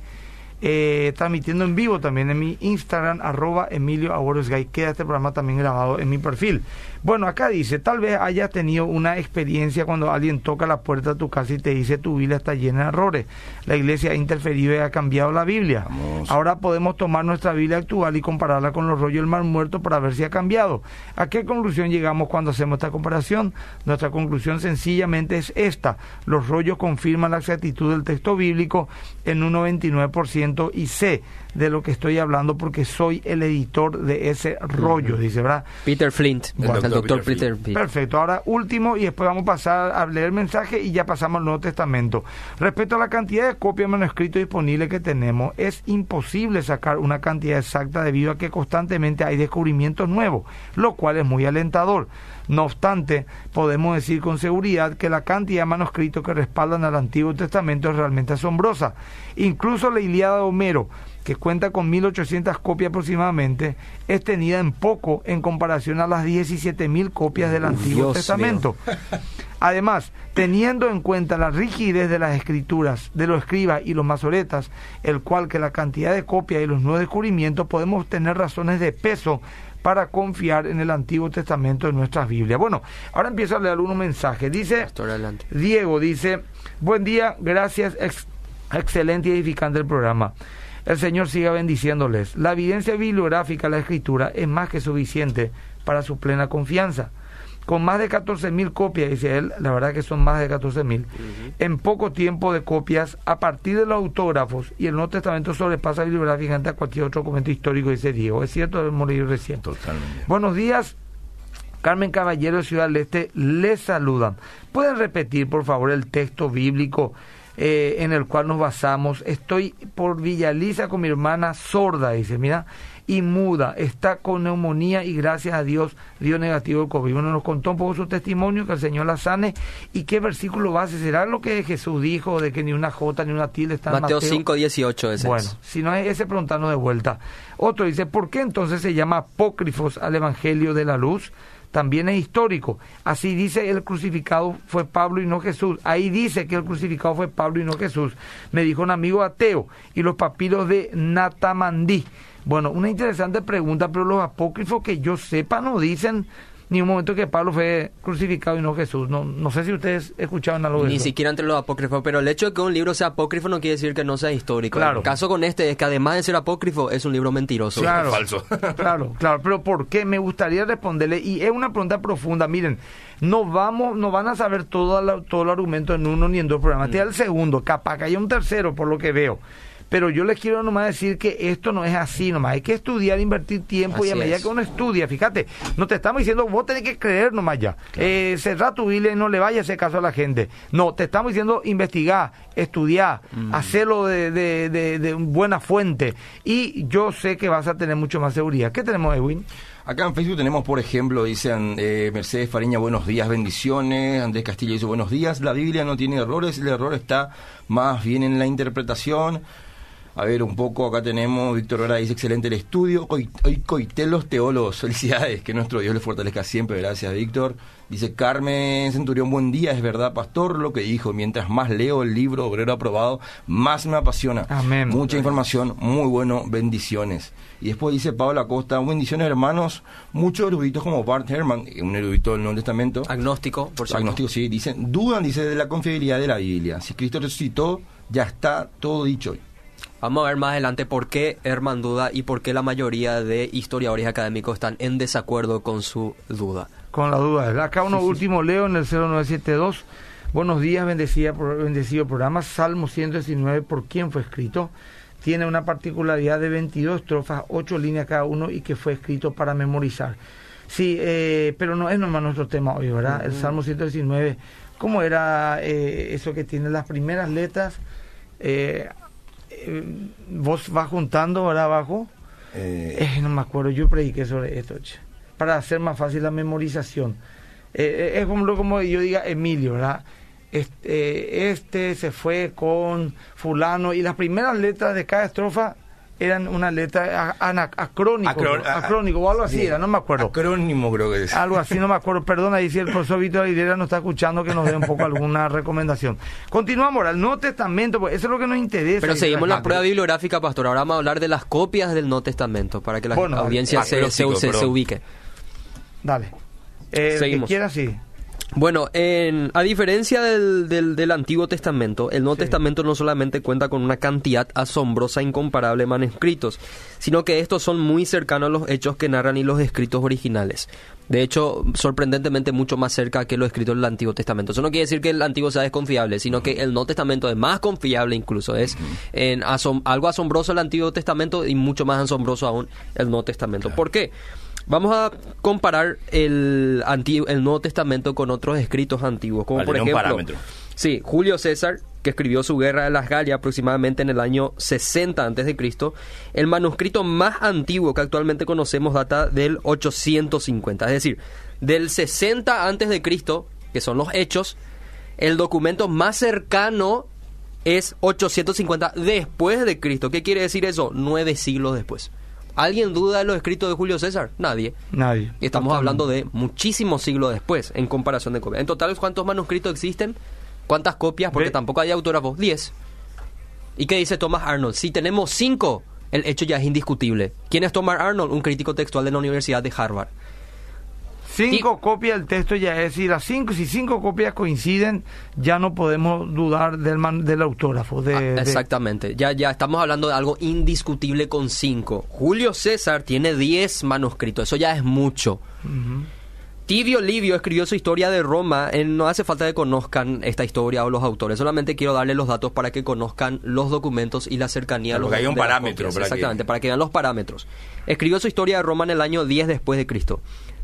eh, transmitiendo en vivo también en mi Instagram, arroba Emilio Gay. Queda este programa también grabado en mi perfil. Bueno, acá dice, tal vez hayas tenido una experiencia cuando alguien toca la puerta de tu casa y te dice tu Biblia está llena de errores. La iglesia ha interferido y ha cambiado la Biblia. Vamos. Ahora podemos tomar nuestra Biblia actual y compararla con los rollos del Mar Muerto para ver si ha cambiado. ¿A qué conclusión llegamos cuando hacemos esta comparación? Nuestra conclusión sencillamente es esta. Los rollos confirman la exactitud del texto bíblico en un 99% y sé de lo que estoy hablando porque soy el editor de ese rollo, dice, ¿verdad? Peter Flint, El el doctor doctor Peter Peter Flint. Flint. Perfecto, ahora último y después vamos a pasar a leer el mensaje y ya pasamos al Nuevo Testamento. Respecto a la cantidad de copias de manuscritos disponibles que tenemos, es imposible sacar una cantidad exacta debido a que constantemente hay descubrimientos nuevos, lo cual es muy alentador. No obstante, podemos decir con seguridad que la cantidad de manuscritos que respaldan al Antiguo Testamento es realmente asombrosa. Incluso la Ilíada de Homero, que cuenta con 1800 copias aproximadamente, es tenida en poco en comparación a las 17.000 copias del Antiguo Dios Testamento. Además, teniendo en cuenta la rigidez de las escrituras de los escribas y los masoretas, el cual que la cantidad de copias y los nuevos descubrimientos podemos tener razones de peso para confiar en el Antiguo Testamento de nuestras Biblias. Bueno, ahora empiezo a leer unos mensajes. Dice. Diego, dice, buen día, gracias, ex- excelente y edificante el programa. El Señor siga bendiciéndoles. La evidencia bibliográfica de la Escritura es más que suficiente para su plena confianza. Con más de 14.000 copias, dice él, la verdad que son más de 14.000, en poco tiempo de copias, a partir de los autógrafos, y el Nuevo Testamento sobrepasa bibliográficamente a cualquier otro documento histórico, dice Diego. Es cierto, hemos leído recién. Totalmente. Buenos días, Carmen Caballero de Ciudad del Este, les saludan. ¿Pueden repetir, por favor, el texto bíblico eh, en el cual nos basamos? Estoy por Villaliza con mi hermana sorda, dice, mira, y muda, está con neumonía y gracias a Dios dio negativo el COVID. Bueno, nos contó un poco su testimonio, que el Señor la sane, y qué versículo base será lo que Jesús dijo, de que ni una J ni una tilde está en Mateo Mateo 5, 18 ese bueno, es. si no es ese, preguntarnos de vuelta. Otro dice, ¿por qué entonces se llama apócrifos al Evangelio de la Luz? También es histórico. Así dice el crucificado fue Pablo y no Jesús. Ahí dice que el crucificado fue Pablo y no Jesús. Me dijo un amigo ateo. Y los papiros de Natamandí. Bueno, una interesante pregunta, pero los apócrifos que yo sepa no dicen ni un momento que Pablo fue crucificado y no Jesús. No, no sé si ustedes escuchaban algo de Ni eso. siquiera entre los apócrifos, pero el hecho de que un libro sea apócrifo no quiere decir que no sea histórico. Claro. El caso con este es que además de ser apócrifo, es un libro mentiroso. Claro. Falso. <laughs> Claro, claro, pero ¿por qué? Me gustaría responderle, y es una pregunta profunda, miren, no vamos, no van a saber todo, la- todo el argumento en uno ni en dos programas, este es el segundo, capaz que haya un tercero por lo que veo. Pero yo les quiero nomás decir que esto no es así nomás, hay que estudiar, invertir tiempo y a medida es. que uno estudia, fíjate, no te estamos diciendo, vos tenés que creer nomás ya, eh, cerrar tu y no le vayas a hacer caso a la gente. No, te estamos diciendo investigar, estudiar, hacerlo de, de, de, de buena fuente y yo sé que vas a tener mucho más seguridad. ¿Qué tenemos, Edwin? Acá en Facebook tenemos, por ejemplo, dicen eh, Mercedes Fariña, buenos días, bendiciones. Andrés Castillo dice, buenos días. La Biblia no tiene errores, el error está más bien en la interpretación. A ver, un poco acá tenemos, Víctor Hora dice, excelente el estudio. Hoy, hoy coité los teólogos, felicidades, que nuestro Dios les fortalezca siempre, gracias Víctor. Dice Carmen Centurión, buen día, es verdad, pastor, lo que dijo, mientras más leo el libro Obrero Aprobado, más me apasiona. Amén. Mucha información, muy bueno, bendiciones. Y después dice Pablo Acosta, bendiciones hermanos, muchos eruditos como Bart Herman, un erudito del Nuevo Testamento, Agnóstico, por cierto. agnóstico, sí, dicen, dudan, dice, de la confiabilidad de la Biblia. Si Cristo resucitó, ya está todo dicho. Vamos a ver más adelante por qué Herman duda y por qué la mayoría de historiadores académicos están en desacuerdo con su duda. Con la duda. Acá uno último leo en el 0972. Buenos días, bendecida, bendecido programa. Salmo 119, ¿por quién fue escrito? Tiene una particularidad de 22 estrofas, 8 líneas cada uno y que fue escrito para memorizar. Sí, eh, pero no es nomás nuestro tema hoy, ¿verdad? El Salmo 119, ¿cómo era eh, eso que tiene las primeras letras? Eh, eh, vos vas juntando, ¿verdad? Abajo. Eh, no me acuerdo, yo prediqué sobre esto, para hacer más fácil la memorización. Eh, es como, como yo diga Emilio, ¿verdad? Este, este se fue con fulano y las primeras letras de cada estrofa eran una letra acrónico, acrónico o algo así, era, no me acuerdo. Acrónimo creo que es. Algo así, no me <laughs> acuerdo. Perdona, ahí si el profesor Víctor Aguilera nos está escuchando que nos dé un poco alguna recomendación. Continuamos, el Nuevo Testamento, pues eso es lo que nos interesa. Pero seguimos la prueba bibliográfica, pastor. Ahora vamos a hablar de las copias del Nuevo Testamento para que la audiencia se, se, se, ubique. Dale. Eh, Seguimos. Que quiera, sí. Bueno, en, a diferencia del, del, Antiguo Testamento, el Nuevo Testamento no solamente cuenta con una cantidad asombrosa e incomparable de manuscritos, sino que estos son muy cercanos a los hechos que narran y los escritos originales. De hecho, sorprendentemente mucho más cerca que los escritos del Antiguo Testamento. Eso no quiere decir que el Antiguo sea desconfiable, sino que el Nuevo Testamento es más confiable incluso. Es en algo asombroso el Antiguo Testamento y mucho más asombroso aún el Nuevo Testamento. ¿Por qué? Vamos a comparar el, antiguo, el Nuevo Testamento con otros escritos antiguos, como por ejemplo, sí, Julio César, que escribió su Guerra de las Galias aproximadamente en el año 60 a.C. El manuscrito más antiguo que actualmente conocemos data del 850, es decir, del 60 a.C., que son los Hechos, el documento más cercano es 850 después de Cristo. ¿Qué quiere decir eso? Nueve siglos después. ¿Alguien duda de los escritos de Julio César? Nadie. Nadie. Y estamos hablando de muchísimos siglos después, en comparación de copias. En total, ¿cuántos manuscritos existen? ¿Cuántas copias? Porque tampoco hay autógrafos. Diez. ¿Y qué dice Thomas Arnold? Si tenemos cinco, el hecho ya es indiscutible. ¿Quién es Thomas Arnold? Un crítico textual de la Universidad de Harvard. Cinco copias del texto ya es decir, las cinco, si cinco copias coinciden, ya no podemos dudar del, man, del autógrafo. De, ah, exactamente, ya, ya estamos hablando de algo indiscutible con cinco. Julio César tiene diez manuscritos, eso ya es mucho. Tibio Livio escribió su historia de Roma. no hace falta que conozcan esta historia o los autores. Solamente quiero darle los datos para que conozcan los documentos y la cercanía. Porque hay un parámetro. Exactamente, para que vean los parámetros. Escribió su historia de Roma en el año 10 después de Cristo.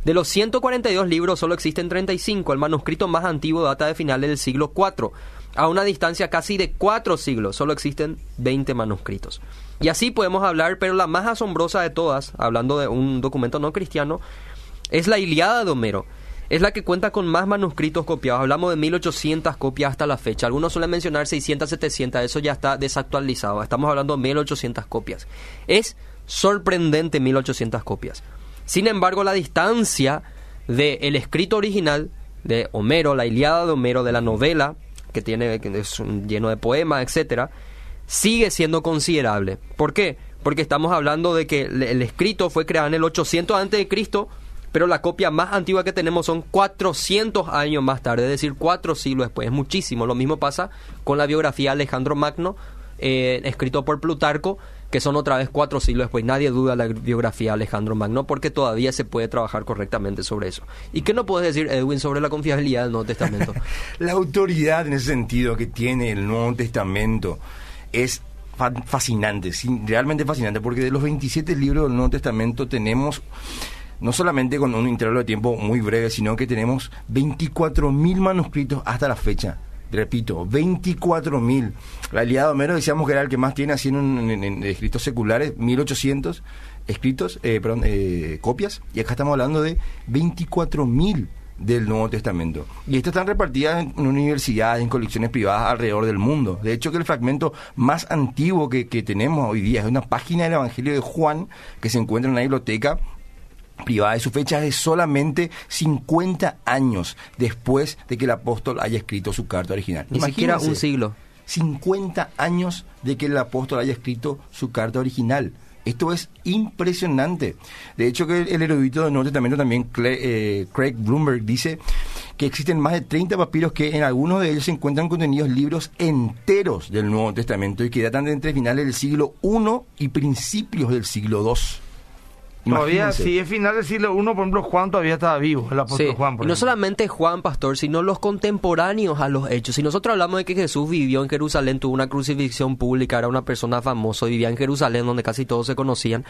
De los 142 libros solo existen 35. El manuscrito más antiguo data de finales del siglo IV. A una distancia casi de cuatro siglos solo existen 20 manuscritos. Y así podemos hablar, pero la más asombrosa de todas, hablando de un documento no cristiano, es la Iliada de Homero. Es la que cuenta con más manuscritos copiados. Hablamos de 1800 copias hasta la fecha. Algunos suelen mencionar 600, 700. Eso ya está desactualizado. Estamos hablando de 1800 copias. Es sorprendente 1800 copias. Sin embargo, la distancia del escrito original de Homero, la Iliada de Homero, de la novela, que tiene que es lleno de poemas, etcétera, sigue siendo considerable. ¿Por qué? Porque estamos hablando de que el escrito fue creado en el 800 antes de Cristo, pero la copia más antigua que tenemos son 400 años más tarde, es decir, cuatro siglos después. Es muchísimo. Lo mismo pasa con la biografía de Alejandro Magno, eh, escrito por Plutarco, que son otra vez cuatro siglos después. Nadie duda la biografía de Alejandro Magno porque todavía se puede trabajar correctamente sobre eso. ¿Y qué no puedes decir, Edwin, sobre la confiabilidad del Nuevo Testamento? <laughs> la autoridad en ese sentido que tiene el Nuevo Testamento es fascinante, realmente fascinante, porque de los 27 libros del Nuevo Testamento tenemos no solamente con un intervalo de tiempo muy breve, sino que tenemos 24.000 manuscritos hasta la fecha repito, 24.000. La Iliada de Homero decíamos que era el que más tiene así en, escritos seculares, 1.800 escritos, eh, perdón, eh, copias, y acá estamos hablando de 24.000 del Nuevo Testamento. Y estas están repartidas en universidades, en colecciones privadas alrededor del mundo. De hecho, que el fragmento más antiguo que, que tenemos hoy día es una página del Evangelio de Juan que se encuentra en la biblioteca privada y su fecha es solamente 50 años después de que el apóstol haya escrito su carta original. Ni siquiera un siglo. 50 años de que el apóstol haya escrito su carta original. Esto es impresionante. De hecho, que el erudito del Nuevo Testamento también, eh, Craig Bloomberg, dice que existen más de 30 papiros que en algunos de ellos se encuentran contenidos libros enteros del Nuevo Testamento y que datan de entre finales del siglo I y principios del siglo II. Todavía, si es final del siglo I, por ejemplo, Juan todavía estaba vivo, el apóstol Sí, Juan. por y no solamente Juan, pastor, sino los contemporáneos a los hechos. Si nosotros hablamos de que Jesús vivió en Jerusalén, tuvo una crucifixión pública, era una persona famosa, vivía en Jerusalén, donde casi todos se conocían,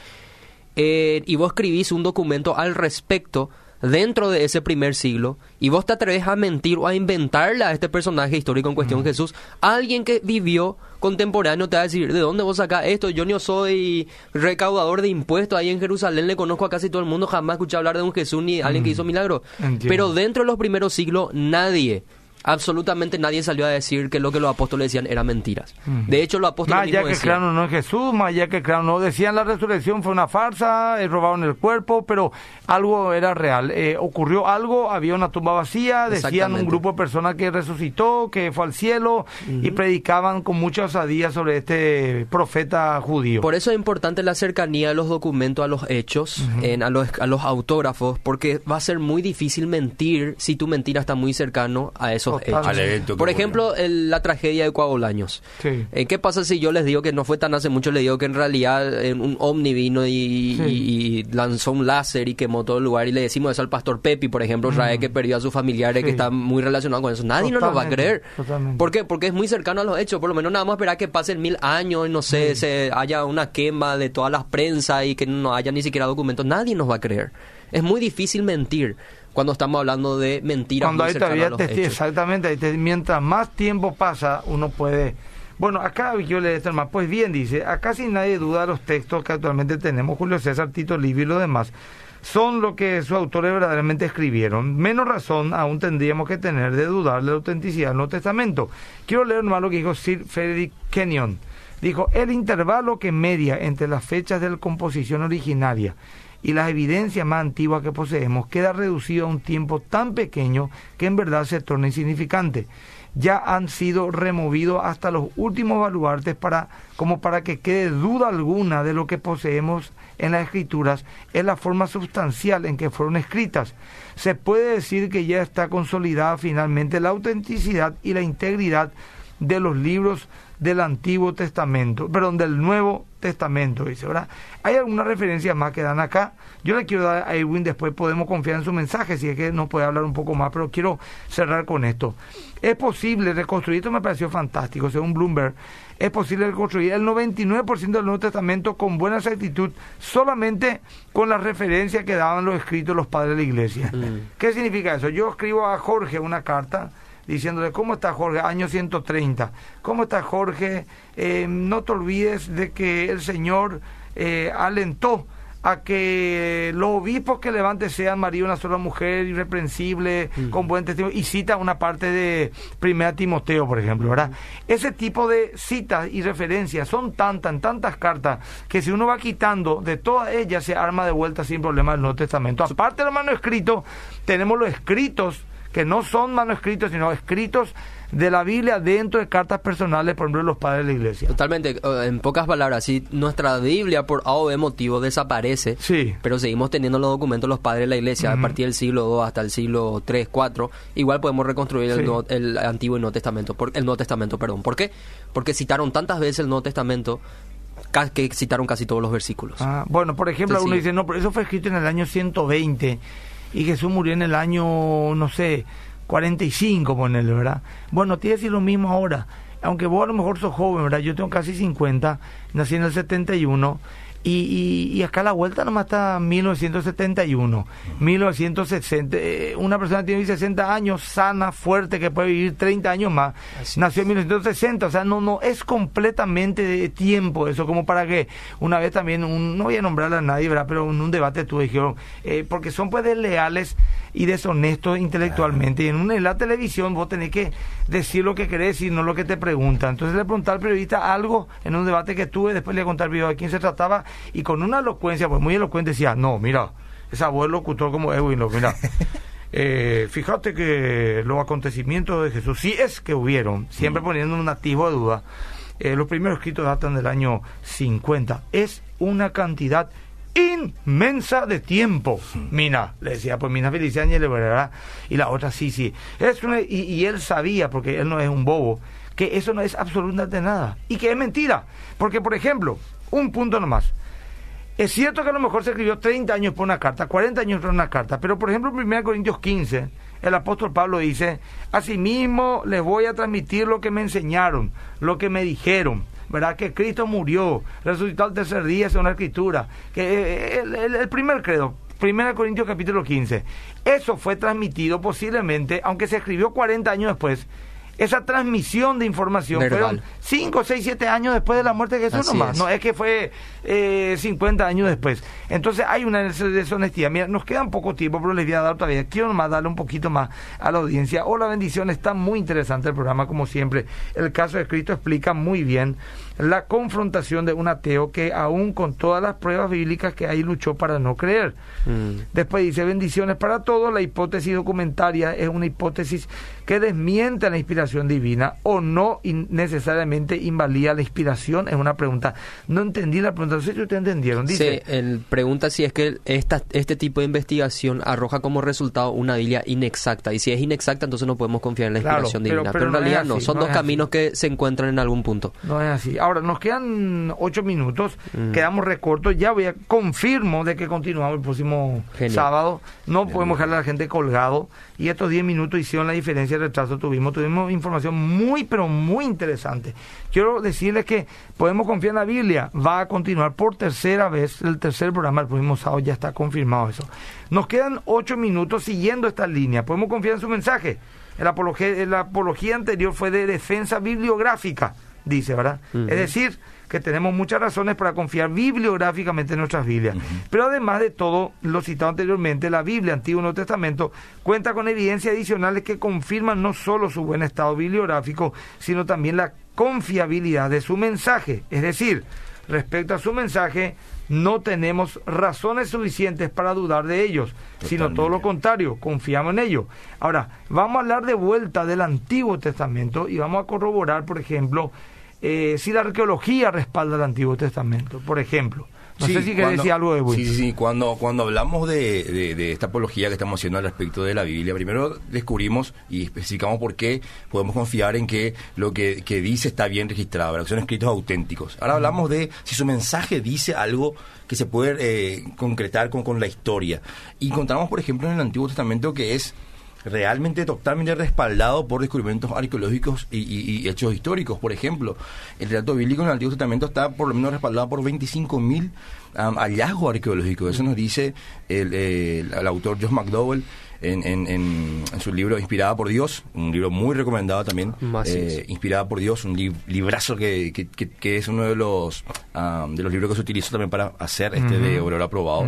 eh, y vos escribís un documento al respecto dentro de ese primer siglo, y vos te atreves a mentir o a inventarle a este personaje histórico en cuestión, Jesús, alguien que vivió contemporáneo te va a decir, ¿de dónde vos sacás esto? Yo no soy recaudador de impuestos ahí en Jerusalén, le conozco a casi todo el mundo, jamás escuché hablar de un Jesús ni alguien que hizo milagros. Pero dentro de los primeros siglos, nadie, absolutamente nadie salió a decir que lo que los apóstoles decían eran mentiras. De hecho, los apóstoles Más allá mismos que decían, crearon no en Jesús, más allá que crearon no. Decían la resurrección fue una farsa, eh, robaron el cuerpo, pero algo era real. Eh, ocurrió algo, había una tumba vacía, decían un grupo de personas que resucitó, que fue al cielo y predicaban con mucha osadía sobre este profeta judío. Por eso es importante la cercanía de los documentos a los hechos, en, a, los, a los autógrafos, porque va a ser muy difícil mentir si tu mentira está muy cercano a esos. Al evento que Por ejemplo, el- la tragedia de Coabolaños. Sí. Eh, ¿Qué pasa si yo les digo que no fue tan hace mucho? Les digo que en realidad en un ovni vino y, Sí. y- y lanzó un láser y quemó todo el lugar y le decimos eso al pastor Pepi, por ejemplo, Israel, que perdió a sus familiares, Sí. que está muy relacionado con eso. Nadie no nos va a creer. totalmente. ¿Por qué? Porque es muy cercano a los hechos. Por lo menos nada más esperar que pasen mil años y no sé, se haya una quema de todas las prensas y que no haya ni siquiera documentos. Nadie nos va a creer. Es muy difícil mentir cuando estamos hablando de mentiras Cuando muy hay todavía hechos. exactamente, te- mientras más tiempo pasa, uno puede... Bueno, acá yo le esto más, pues bien dice, acá sin nadie duda los textos que actualmente tenemos, Julio César, Tito Livio y lo demás, son lo que sus autores verdaderamente escribieron. Menos razón aún tendríamos que tener de dudar de la autenticidad del Nuevo Testamento. Quiero leer nomás lo que dijo Sir Frederick Kenyon. Dijo, el intervalo que media entre las fechas de la composición originaria y las evidencias más antiguas que poseemos queda reducido a un tiempo tan pequeño que en verdad se torna insignificante. Ya han sido removidos hasta los últimos baluartes para, como para que quede duda alguna de lo que poseemos en las escrituras en la forma sustancial en que fueron escritas. Se puede decir que ya está consolidada finalmente la autenticidad y la integridad de los libros del Antiguo Testamento, perdón, del Nuevo Testamento, dice, ¿verdad? Hay algunas referencias más que dan acá. Yo le quiero dar a Edwin, después podemos confiar en su mensaje, si es que nos puede hablar un poco más, pero quiero cerrar con esto. Es posible reconstruir, esto me pareció fantástico, según Bloomberg, es posible reconstruir el 99% del Nuevo Testamento con buena exactitud, solamente con la referencia que daban los escritos los padres de la iglesia. Mm. ¿Qué significa eso? Yo escribo a Jorge una carta diciéndole, ¿cómo está Jorge? Año 130. ¿Cómo está Jorge? Eh, no te olvides de que el Señor eh, alentó a que los obispos que levante sean María una sola mujer irreprensible, con buen testimonio, y cita una parte de Primera Timoteo, por ejemplo, ¿verdad? Ese tipo de citas y referencias son tantas, en tantas cartas, que si uno va quitando de todas ellas se arma de vuelta sin problema el Nuevo Testamento. Aparte de los manuscritos, tenemos los escritos que no son manuscritos, sino escritos de la Biblia dentro de cartas personales, por ejemplo, de los padres de la iglesia. Totalmente, eh, en pocas palabras, si nuestra Biblia por A o B motivo desaparece, Sí. pero seguimos teniendo los documentos de los padres de la iglesia a partir del siglo II hasta el siglo III, IV, igual podemos reconstruir el. Nuevo- el Antiguo y Nuevo Testamento, por, el Nuevo Testamento, perdón. ¿Por qué? Porque citaron tantas veces el Nuevo Testamento que citaron casi todos los versículos. Ah, bueno, por ejemplo, Sí, uno sí. dice, no, pero eso fue escrito en el año 120 y Jesús murió en el año, no sé, 45, ponerle, ¿verdad? Bueno, tiene que decir lo mismo ahora. Aunque vos a lo mejor sos joven, ¿verdad? Yo tengo casi 50, nací en el 71. Y, y, y acá a la vuelta nomás está 1971, 1960. eh, una persona tiene 60 años, sana, fuerte, que puede vivir 30 años más. Así Nació en 1960, o sea, no, no, es completamente de tiempo eso, como para que una vez también, un- no voy a nombrar a nadie, ¿verdad? Pero en un debate tú dijeron, eh, porque son pues desleales y deshonestos intelectualmente. Y en, una, en la televisión vos tenés que decir lo que querés y no lo que te preguntan. Entonces le pregunté al periodista algo en un debate que tuve, después le conté al video de quién se trataba y con una elocuencia, pues muy elocuente, decía, no, mira, esa voz locutor como Edwin, lo- mira. <laughs> Eh, fíjate que los acontecimientos de Jesús, sí es que hubieron, siempre poniendo un atisbo de duda, eh, los primeros escritos datan del año 50. Es una cantidad inmensa de tiempo. Mina, le decía, pues Mina Feliciani le verdad. Y la otra, sí, sí. Es una, y, y él sabía, porque él no es un bobo, que eso no es absolutamente nada. Y que es mentira. Porque, por ejemplo, un punto nomás. Es cierto que a lo mejor se escribió 30 años por una carta, 40 años por una carta, pero por ejemplo en 1 Corintios 15, el apóstol Pablo dice, asimismo les voy a transmitir lo que me enseñaron, lo que me dijeron, ¿verdad? Que Cristo murió, resucitó al tercer día, según la escritura, que el, el, el primer credo, 1 Corintios capítulo 15, eso fue transmitido posiblemente, aunque se escribió 40 años después, esa transmisión de información Verbal. fueron 5, 6, 7 años después de la muerte de Jesús Así nomás. es. No es que fue eh, 50 años después. Entonces hay una deshonestidad. Mira, nos queda un poco tiempo, pero les voy a dar todavía. Quiero nomás darle un poquito más a la audiencia. Hola, bendición. Está muy interesante el programa, como siempre. El caso de Cristo explica muy bien la confrontación de un ateo que aún con todas las pruebas bíblicas que hay luchó para no creer. Mm. Después dice bendiciones para todos. La hipótesis documentaria es una hipótesis que desmiente la inspiración divina o no in- necesariamente invalida la inspiración. Es una pregunta. No entendí la pregunta. No sé si ustedes entendieron. Dice, Sí, él pregunta si es que esta, este tipo de investigación arroja como resultado una Biblia inexacta. Y si es inexacta, entonces no podemos confiar en la inspiración divina. pero Pero, en no realidad así, no. Son no dos caminos que se encuentran en algún punto. No es así. Ahora, nos quedan ocho minutos, Mm. quedamos recortos. Ya voy a confirmo de que continuamos el próximo Genial. sábado. No podemos dejar a la gente colgado. Y estos 10 minutos hicieron la diferencia de retraso tuvimos. Tuvimos información muy, pero muy interesante. Quiero decirles que podemos confiar en la Biblia. Va a continuar por tercera vez. El tercer programa el próximo sábado ya está confirmado eso. Nos quedan ocho minutos siguiendo esta línea. Podemos confiar en su mensaje. La apología, la apología anterior fue de defensa bibliográfica, dice, ¿verdad? Es decir, que tenemos muchas razones para confiar bibliográficamente en nuestras Biblias. Pero además de todo, lo citado anteriormente, la Biblia, Antiguo y Nuevo Testamento, cuenta con evidencias adicionales que confirman no solo su buen estado bibliográfico, sino también la confiabilidad de su mensaje. Es decir, respecto a su mensaje, no tenemos razones suficientes para dudar de ellos, sino todo lo contrario, confiamos en ellos. Ahora, vamos a hablar de vuelta del Antiguo Testamento y vamos a corroborar, por ejemplo, eh, si la arqueología respalda el Antiguo Testamento, por ejemplo. No Sí, sé si querés cuando- decir algo de Sí, sí, sí. Cuando, cuando hablamos de, de- de esta apología que estamos haciendo al respecto de la Biblia, primero descubrimos y especificamos por qué podemos confiar en que lo que, que dice está bien registrado, ¿verdad? que son escritos auténticos. Ahora hablamos de si su mensaje dice algo que se puede eh, concretar con, con la historia. Y encontramos, por ejemplo, en el Antiguo Testamento que es realmente totalmente respaldado por descubrimientos arqueológicos y, y- y hechos históricos. Por ejemplo, el relato bíblico en el Antiguo Testamento está por lo menos respaldado por 25.000 am, hallazgos arqueológicos. Eso nos dice el, el- el autor Josh McDowell en, en- en- en su libro Inspirada por Dios, un libro muy recomendado también. Eh. Inspirada por Dios, un lib- librazo que, que- que- que es uno de los, am, de los libros que se utilizó también para hacer este de. Obrero Aprobado.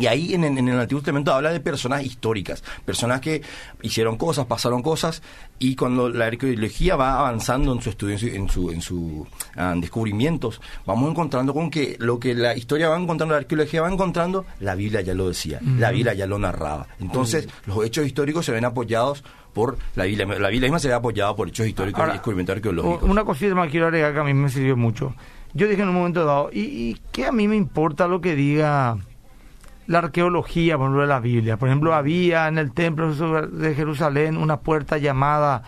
Y ahí en, en- en el Antiguo Testamento habla de personas históricas, personas que hicieron cosas, pasaron cosas, y cuando la arqueología va avanzando en su estudio, en su, en su, en su, ah, descubrimientos, vamos encontrando con que lo que la historia va encontrando, la arqueología va encontrando, la Biblia ya lo decía, la Biblia ya lo narraba. Entonces, los hechos históricos se ven apoyados por la Biblia. La Biblia misma se ve apoyada por hechos históricos Ahora, y descubrimientos arqueológicos. Una cosita más quiero agregar que a mí me sirvió mucho. Yo dije en un momento dado, ¿y, y qué a mí me importa lo que diga la arqueología, por ejemplo, de la Biblia? Por ejemplo, había en el templo de Jerusalén una puerta llamada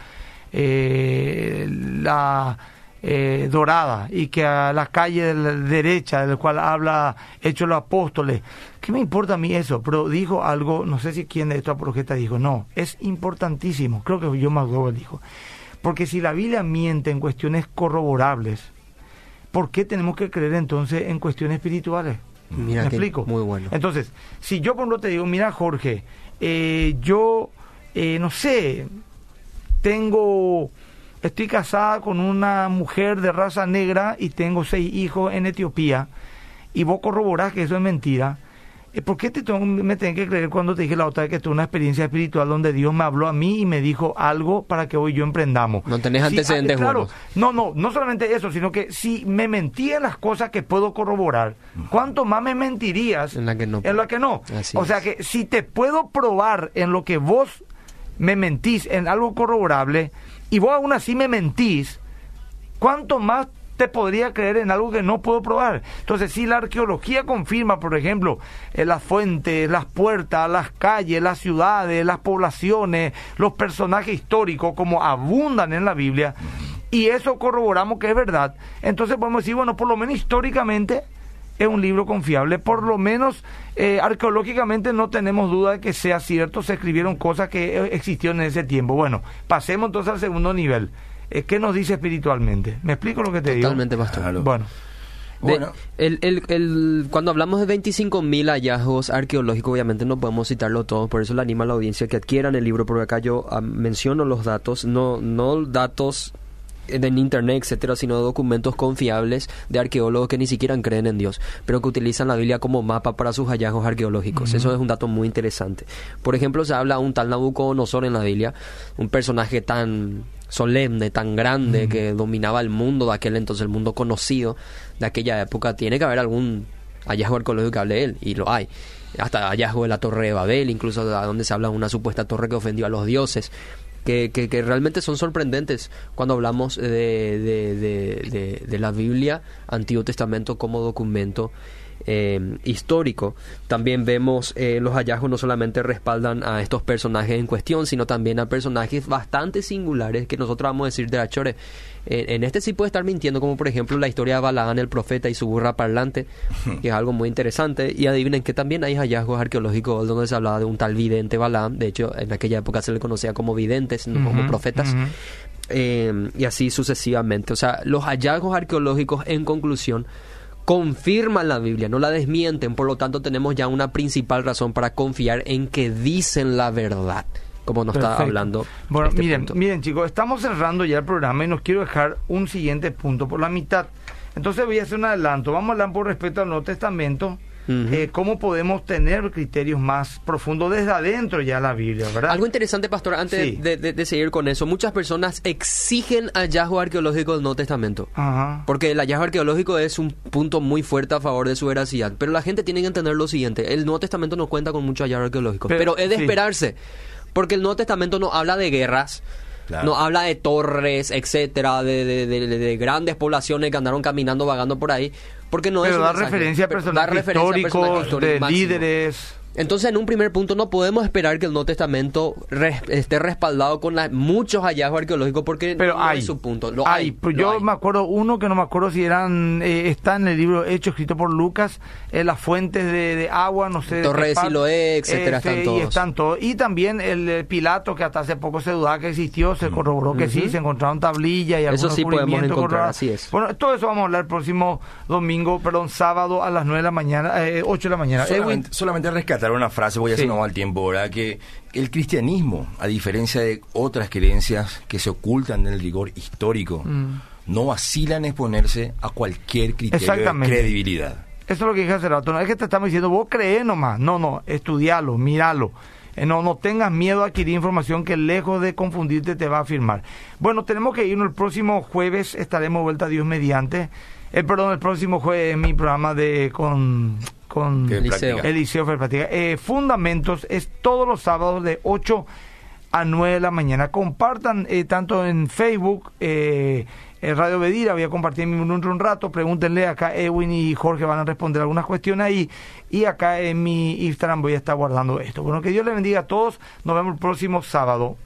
eh, la eh, Dorada y que a la calle de la derecha, del cual habla Hechos de los Apóstoles. ¿Qué me importa a mí eso? Pero dijo algo, no sé si quién de estos apologetas dijo, no, es importantísimo. Creo que yo McDowell dijo. Porque si la Biblia miente en cuestiones corroborables, ¿por qué tenemos que creer entonces en cuestiones espirituales? Mira ¿Me que explico? muy bueno. Entonces, si yo por ejemplo te digo, mira Jorge, eh, yo, eh, no sé, tengo, estoy casada con una mujer de raza negra y tengo seis hijos en Etiopía, y vos corroborás que eso es mentira, ¿por qué te tengo- me tenés que creer cuando te dije la otra vez que tuve una experiencia espiritual donde Dios me habló a mí y me dijo algo para que hoy yo emprendamos? No tenés antecedentes ah, claro, buenos. no, no, no solamente eso, sino que si me mentí en las cosas que puedo corroborar, ¿cuánto más me mentirías En la que no. en lo que no? Así o sea es. que si te puedo probar en lo que vos me mentís, en algo corroborable, y vos aún así me mentís, ¿cuánto más te podría creer en algo que no puedo probar. Entonces, si la arqueología confirma, por ejemplo, eh, las fuentes, las puertas, las calles, las ciudades, las poblaciones, los personajes históricos, como abundan en la Biblia, y eso corroboramos que es verdad, entonces podemos decir, bueno, por lo menos históricamente es un libro confiable. Por lo menos eh, arqueológicamente no tenemos duda de que sea cierto, se escribieron cosas que eh, existieron en ese tiempo. Bueno, pasemos entonces al segundo nivel. Eh, ¿Qué nos dice espiritualmente? ¿Me explico lo que te digo? Totalmente, pastor. Bueno. bueno. El, el, el, cuando hablamos de 25.000 hallazgos arqueológicos, obviamente no podemos citarlo todos, por eso le anima a la audiencia que adquieran el libro, porque acá yo ah, menciono los datos, no, no datos en internet, etcétera, sino documentos confiables de arqueólogos que ni siquiera creen en Dios, pero que utilizan la Biblia como mapa para sus hallazgos arqueológicos. Eso es un dato muy interesante. Por ejemplo, se habla de un tal Nabucodonosor en la Biblia, un personaje tan solemne, tan grande, que dominaba el mundo de aquel entonces, el mundo conocido de aquella época. Tiene que haber algún hallazgo arqueológico que hable de él, y lo hay hasta hallazgo de la torre de Babel, incluso de donde se habla de una supuesta torre que ofendió a los dioses que, que, realmente son sorprendentes cuando hablamos de, de, de, la Biblia, Antiguo Testamento como documento eh, histórico. También vemos eh, los hallazgos no solamente respaldan a estos personajes en cuestión, sino también a personajes bastante singulares que nosotros vamos a decir de Achore. en este sí puede estar mintiendo, como por ejemplo la historia de Balaán el profeta y su burra parlante, que es algo muy interesante. Y adivinen que también hay hallazgos arqueológicos donde se hablaba de un tal vidente Balaam. De hecho, en aquella época se le conocía como videntes, no como profetas. Eh, y así sucesivamente. O sea, los hallazgos arqueológicos, en conclusión, confirman la Biblia, no la desmienten, por lo tanto tenemos ya una principal razón para confiar en que dicen la verdad, como nos está hablando. Bueno, este miren, miren chicos, estamos cerrando ya el programa y nos quiero dejar un siguiente punto por la mitad. Entonces voy a hacer un adelanto. Vamos a hablar por respecto al Nuevo Testamento eh, cómo podemos tener criterios más profundos desde adentro ya la Biblia, ¿verdad? Algo interesante, pastor, antes de, seguir con eso, muchas personas exigen hallazgo arqueológico del Nuevo Testamento, porque el hallazgo arqueológico es un punto muy fuerte a favor de su veracidad, pero la gente tiene que entender lo siguiente, el Nuevo Testamento no cuenta con muchos hallazgos arqueológicos, pero, es de esperarse, porque el Nuevo Testamento no habla de guerras, no habla de torres, etcétera, de, de, grandes poblaciones que andaron caminando, vagando por ahí. Porque no Pero es da referencia a personajes históricos, de líderes. Entonces, en un primer punto, no podemos esperar que el Nuevo Testamento esté respaldado con muchos hallazgos arqueológicos porque Pero no hay, es su punto. Lo hay. Pues yo me acuerdo uno que no me acuerdo si eran eh, está en el libro hecho escrito por Lucas, eh, las fuentes de, agua, no sé. Torre de Siloé, etcétera, están todos. Y están todos. Y también el, Pilato que hasta hace poco se dudaba que existió, se mm. corroboró que sí, se encontraron tablillas y algunos Eso sí podemos encontrar, así es. Bueno, todo eso vamos a hablar el próximo domingo, perdón, sábado a las 9 de la mañana, eh, 8 de la mañana. Solamente, solamente rescatar una frase, voy a sí. no al tiempo, ¿verdad? Que el cristianismo, a diferencia de otras creencias que se ocultan en el rigor histórico, mm. no vacilan en exponerse a cualquier criterio de credibilidad. Eso es lo que dije hace rato. No es que te estamos diciendo, vos crees nomás. No, no, estudialo, míralo. Eh, no, no tengas miedo a adquirir información que lejos de confundirte te va a afirmar. Bueno, tenemos que irnos el próximo jueves, estaremos vuelta a Dios mediante. Eh, perdón, el próximo jueves mi programa de con con Eliseo, Eliseo eh, Fundamentos es todos los sábados de 8 a 9 de la mañana. Compartan eh, tanto en Facebook, eh, en Radio Bedira, voy a compartir mi un, un rato, pregúntenle acá, Edwin y Jorge van a responder algunas cuestiones ahí, y acá en mi Instagram voy a estar guardando esto. Bueno, que Dios les bendiga a todos, nos vemos el próximo sábado.